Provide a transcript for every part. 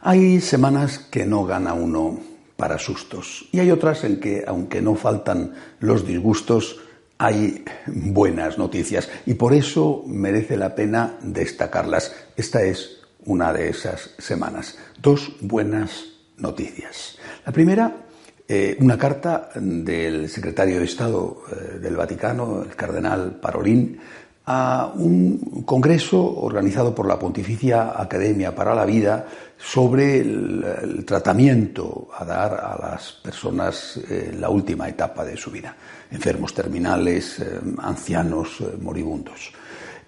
Hay semanas que no gana uno para sustos y hay otras en que, aunque no faltan los disgustos, hay buenas noticias y por eso merece la pena destacarlas. Esta es una de esas semanas. Dos buenas noticias. La primera, eh, una carta del secretario de Estado eh, del Vaticano, el cardenal Parolín, a un congreso organizado por la Pontificia Academia para la Vida sobre el, tratamiento a dar a las personas en la última etapa de su vida, enfermos terminales, eh, ancianos, eh, moribundos.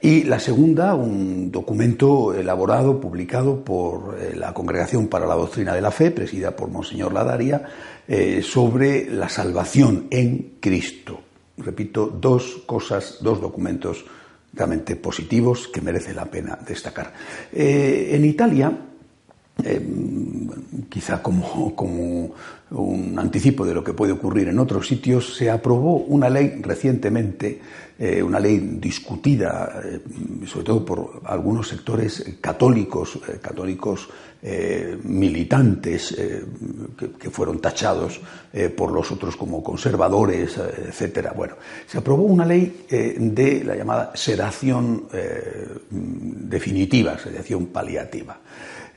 Y la segunda, un documento elaborado, publicado por eh, la Congregación para la Doctrina de la Fe, presidida por Monseñor Ladaria, eh, sobre la salvación en Cristo. Repito, dos cosas, dos documentos realmente positivos que merece la pena destacar. Eh, en Italia, eh, quizá como, un anticipo de lo que puede ocurrir en otros sitios, se aprobó una ley recientemente, eh, una ley discutida, eh, sobre todo por algunos sectores católicos, católicos militantes que, que, fueron tachados por los otros como conservadores, etcétera. Bueno, se aprobó una ley de la llamada sedación definitiva, sedación paliativa.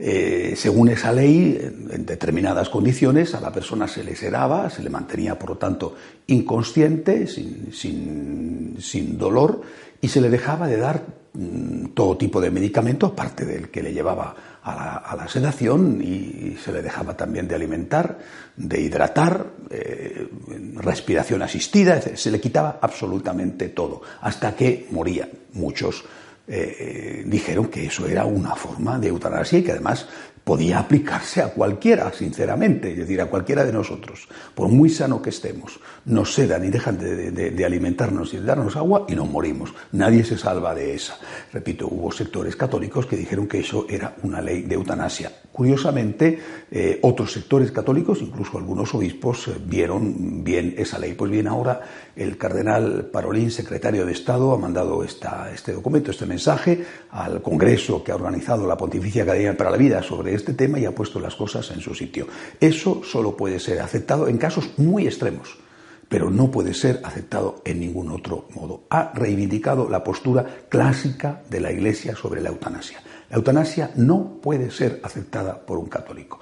Eh, según esa ley, en determinadas condiciones, a la persona se le sedaba, se le mantenía, por lo tanto, inconsciente, sin, dolor, y se le dejaba de dar mm, todo tipo de medicamentos, aparte del que le llevaba a la, sedación, y se le dejaba también de alimentar, de hidratar, eh, respiración asistida, se le quitaba absolutamente todo, hasta que morían muchos eh, dijeron que eso era una forma de eutanasia y que además podía aplicarse a cualquiera, sinceramente, es decir, a cualquiera de nosotros, por muy sano que estemos, nos sedan y dejan de, alimentarnos y de darnos agua y nos morimos. Nadie se salva de esa. Repito, hubo sectores católicos que dijeron que eso era una ley de eutanasia. Curiosamente, eh, otros sectores católicos, incluso algunos obispos, eh, vieron bien esa ley. Pues bien, ahora el cardenal Parolín, secretario de Estado, ha mandado esta, este documento, este mensaje al Congreso que ha organizado la Pontificia Academia para la Vida sobre este tema y ha puesto las cosas en su sitio. Eso solo puede ser aceptado en casos muy extremos, pero no puede ser aceptado en ningún otro modo. Ha reivindicado la postura clásica de la Iglesia sobre la eutanasia. La eutanasia no puede ser aceptada por un católico.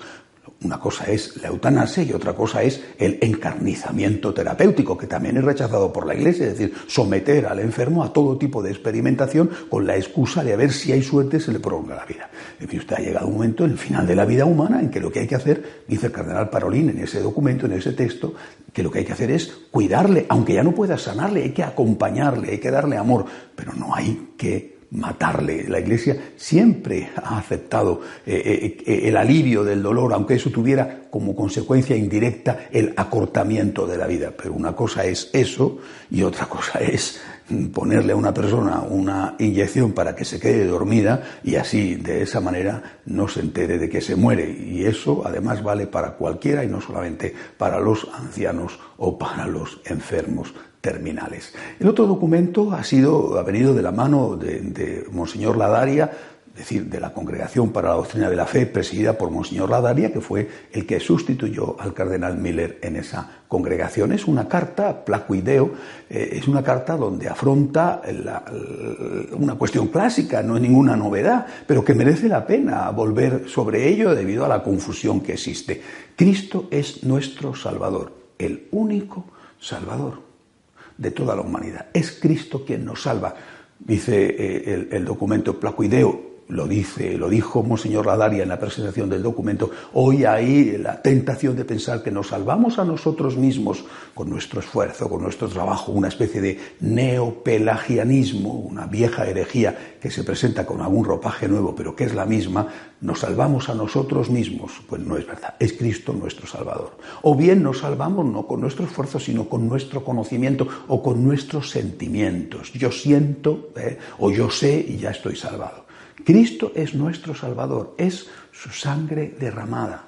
Una cosa es la eutanasia y otra cosa es el encarnizamiento terapéutico, que también es rechazado por la Iglesia, es decir, someter al enfermo a todo tipo de experimentación con la excusa de a ver si hay suerte se le prolonga la vida. En fin, usted ha llegado un momento en el final de la vida humana en que lo que hay que hacer, dice el cardenal Parolín en ese documento, en ese texto, que lo que hay que hacer es cuidarle, aunque ya no pueda sanarle, hay que acompañarle, hay que darle amor, pero no hay que matarle. La Iglesia siempre ha aceptado eh, eh, el alivio del dolor, aunque eso tuviera como consecuencia indirecta el acortamiento de la vida. Pero una cosa es eso y otra cosa es ponerle a una persona una inyección para que se quede dormida y así, de esa manera, no se entere de que se muere. Y eso, además, vale para cualquiera y no solamente para los ancianos o para los enfermos El otro documento ha sido, ha venido de la mano de, de Monseñor Ladaria, es decir, de la Congregación para la Doctrina de la Fe, presidida por Monseñor Ladaria, que fue el que sustituyó al cardenal Miller en esa congregación. Es una carta, placuideo, eh, es una carta donde afronta una cuestión clásica, no es ninguna novedad, pero que merece la pena volver sobre ello debido a la confusión que existe. Cristo es nuestro Salvador, el único Salvador de toda la humanidad. Es Cristo quien nos salva, dice eh, el, documento Placuideo, lo dice, lo dijo Monseñor Ladaria en la presentación del documento, hoy hay la tentación de pensar que nos salvamos a nosotros mismos con nuestro esfuerzo, con nuestro trabajo, una especie de neopelagianismo, una vieja herejía que se presenta con algún ropaje nuevo, pero que es la misma, nos salvamos a nosotros mismos. Pues no es verdad, es Cristo nuestro Salvador. O bien nos salvamos no con nuestro esfuerzo, sino con nuestro conocimiento o con nuestros sentimientos. Yo siento ¿eh? o yo sé y ya estoy salvado. Cristo es nuestro Salvador, es su sangre derramada.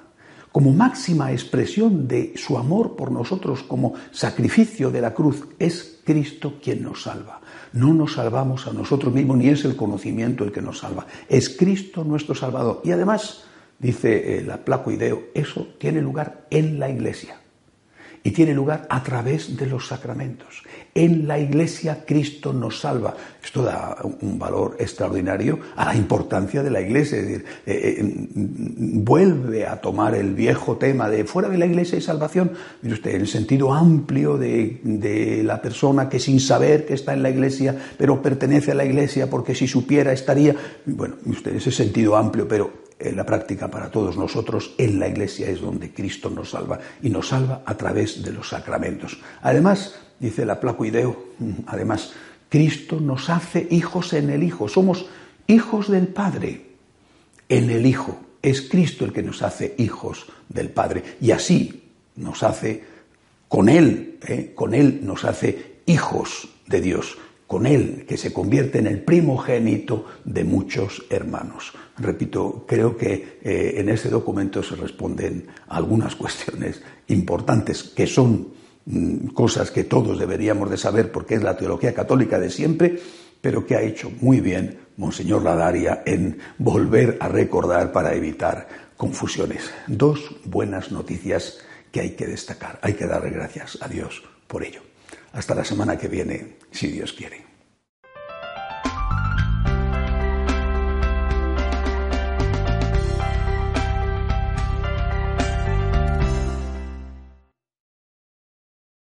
Como máxima expresión de su amor por nosotros, como sacrificio de la cruz, es Cristo quien nos salva. No nos salvamos a nosotros mismos, ni es el conocimiento el que nos salva. Es Cristo nuestro Salvador. Y además, dice el Ideo, eso tiene lugar en la Iglesia y tiene lugar a través de los sacramentos. En la Iglesia Cristo nos salva. Esto da un valor extraordinario a la importancia de la Iglesia. Es decir, eh, eh, vuelve a tomar el viejo tema de fuera de la Iglesia y salvación. Mire usted, el sentido amplio de, de la persona que sin saber que está en la Iglesia, pero pertenece a la Iglesia porque si supiera estaría. Bueno, usted, ese sentido amplio, pero en la práctica para todos nosotros, en la Iglesia es donde Cristo nos salva y nos salva a través de los sacramentos. Además, dice la Placuideo, además, Cristo nos hace hijos en el Hijo, somos hijos del Padre en el Hijo. Es Cristo el que nos hace hijos del Padre y así nos hace con Él, ¿eh? con Él nos hace hijos de Dios con él, que se convierte en el primogénito de muchos hermanos. Repito, creo que eh, en este documento se responden algunas cuestiones importantes que son mm, cosas que todos deberíamos de saber porque es la teología católica de siempre, pero que ha hecho muy bien Monseñor Ladaria en volver a recordar para evitar confusiones. Dos buenas noticias que hay que destacar. Hay que darle gracias a Dios por ello. Hasta la semana que viene, si Dios quiere.